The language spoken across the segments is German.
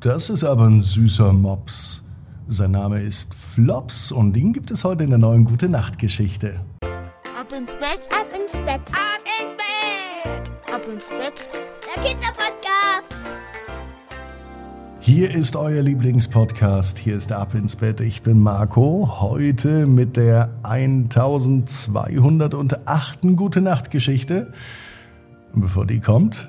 Das ist aber ein süßer Mops. Sein Name ist Flops und ihn gibt es heute in der neuen Gute Nacht Geschichte. Ab ins Bett, ab ins Bett, ab ins Bett, ab ins Bett. Der Kinderpodcast. Hier ist euer Lieblingspodcast. Hier ist Ab ins Bett. Ich bin Marco. Heute mit der 1208. Gute Nacht Geschichte. Bevor die kommt,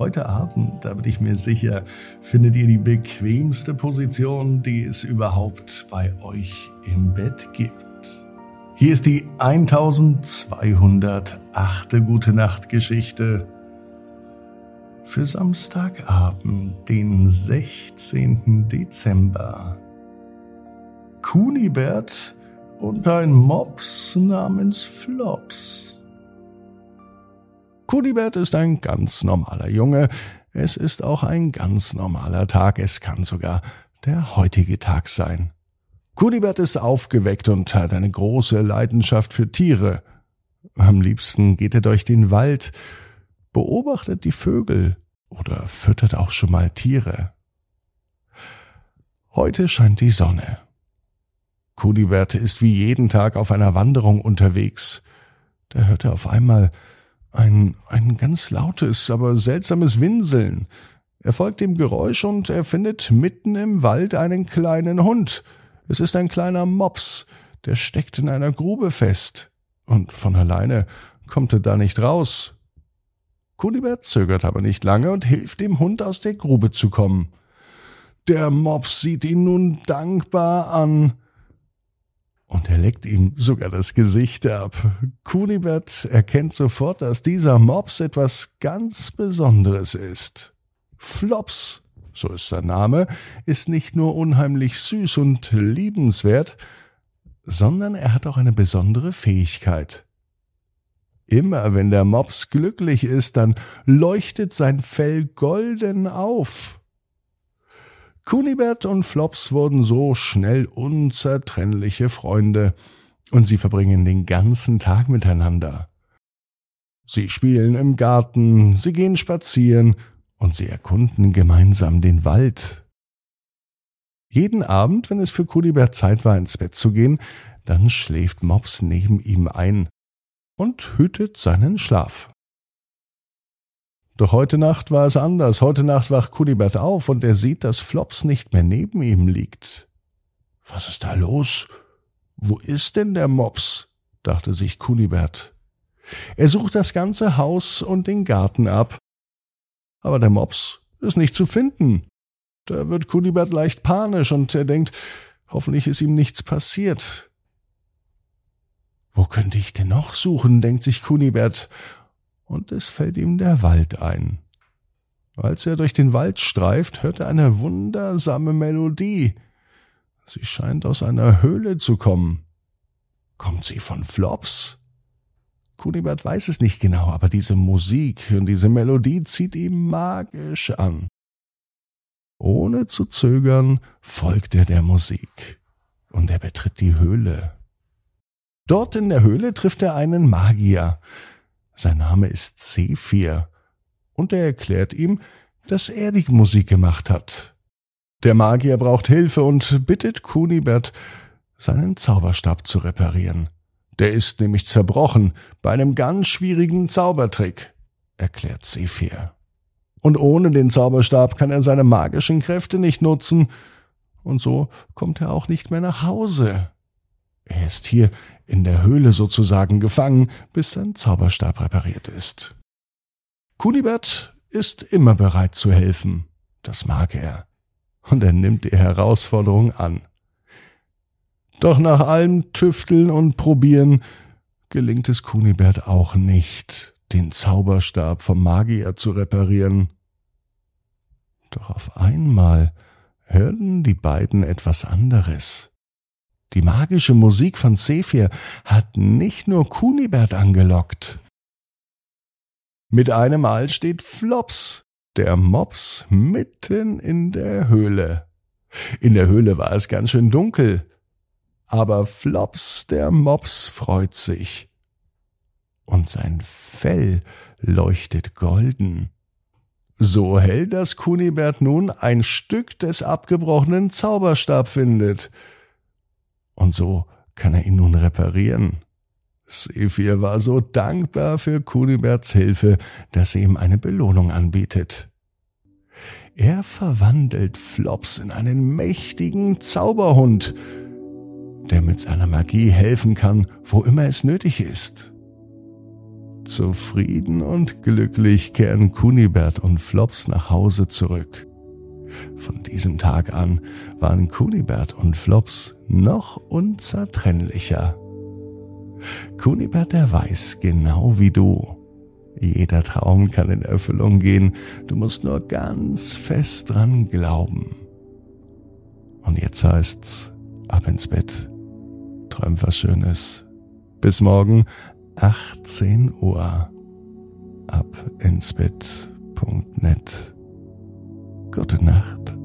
Heute Abend, da bin ich mir sicher, findet ihr die bequemste Position, die es überhaupt bei euch im Bett gibt. Hier ist die 1208. Gute Nacht Geschichte für Samstagabend, den 16. Dezember. Kunibert und ein Mops namens Flops. Kunibert ist ein ganz normaler Junge. Es ist auch ein ganz normaler Tag. Es kann sogar der heutige Tag sein. Kunibert ist aufgeweckt und hat eine große Leidenschaft für Tiere. Am liebsten geht er durch den Wald, beobachtet die Vögel oder füttert auch schon mal Tiere. Heute scheint die Sonne. Kunibert ist wie jeden Tag auf einer Wanderung unterwegs. Da hört er auf einmal ein, ein ganz lautes, aber seltsames Winseln. Er folgt dem Geräusch und er findet mitten im Wald einen kleinen Hund. Es ist ein kleiner Mops, der steckt in einer Grube fest. Und von alleine kommt er da nicht raus. Kunibert zögert aber nicht lange und hilft dem Hund aus der Grube zu kommen. Der Mops sieht ihn nun dankbar an er leckt ihm sogar das Gesicht ab. Kunibert erkennt sofort, dass dieser Mops etwas ganz Besonderes ist. Flops, so ist sein Name, ist nicht nur unheimlich süß und liebenswert, sondern er hat auch eine besondere Fähigkeit. Immer wenn der Mops glücklich ist, dann leuchtet sein Fell golden auf. Kunibert und Flops wurden so schnell unzertrennliche Freunde, und sie verbringen den ganzen Tag miteinander. Sie spielen im Garten, sie gehen spazieren und sie erkunden gemeinsam den Wald. Jeden Abend, wenn es für Kunibert Zeit war, ins Bett zu gehen, dann schläft Mops neben ihm ein und hütet seinen Schlaf. Doch heute Nacht war es anders. Heute Nacht wacht Kunibert auf und er sieht, dass Flops nicht mehr neben ihm liegt. Was ist da los? Wo ist denn der Mops? dachte sich Kunibert. Er sucht das ganze Haus und den Garten ab. Aber der Mops ist nicht zu finden. Da wird Kunibert leicht panisch und er denkt, hoffentlich ist ihm nichts passiert. Wo könnte ich denn noch suchen, denkt sich Kunibert und es fällt ihm der Wald ein. Als er durch den Wald streift, hört er eine wundersame Melodie. Sie scheint aus einer Höhle zu kommen. Kommt sie von Flops? Kunibert weiß es nicht genau, aber diese Musik und diese Melodie zieht ihm magisch an. Ohne zu zögern folgt er der Musik und er betritt die Höhle. Dort in der Höhle trifft er einen Magier, sein Name ist Zephyr, und er erklärt ihm, dass er die Musik gemacht hat. Der Magier braucht Hilfe und bittet Kunibert, seinen Zauberstab zu reparieren. Der ist nämlich zerbrochen bei einem ganz schwierigen Zaubertrick, erklärt Zephyr. Und ohne den Zauberstab kann er seine magischen Kräfte nicht nutzen, und so kommt er auch nicht mehr nach Hause. Er ist hier in der Höhle sozusagen gefangen, bis sein Zauberstab repariert ist. Kunibert ist immer bereit zu helfen. Das mag er. Und er nimmt die Herausforderung an. Doch nach allem Tüfteln und Probieren gelingt es Kunibert auch nicht, den Zauberstab vom Magier zu reparieren. Doch auf einmal hörten die beiden etwas anderes. Die magische Musik von Zephyr hat nicht nur Kunibert angelockt. Mit einem Mal steht Flops, der Mops, mitten in der Höhle. In der Höhle war es ganz schön dunkel. Aber Flops, der Mops, freut sich. Und sein Fell leuchtet golden. So hell, dass Kunibert nun ein Stück des abgebrochenen Zauberstab findet. Und so kann er ihn nun reparieren. Sephir war so dankbar für Kuniberts Hilfe, dass sie ihm eine Belohnung anbietet. Er verwandelt Flops in einen mächtigen Zauberhund, der mit seiner Magie helfen kann, wo immer es nötig ist. Zufrieden und glücklich kehren Kunibert und Flops nach Hause zurück. Von diesem Tag an waren Kunibert und Flops noch unzertrennlicher. Kunibert, der weiß genau wie du. Jeder Traum kann in Erfüllung gehen, du musst nur ganz fest dran glauben. Und jetzt heißt's, ab ins Bett, träum was Schönes. Bis morgen, 18 Uhr. Ab ins Bett.net. Gute Nacht.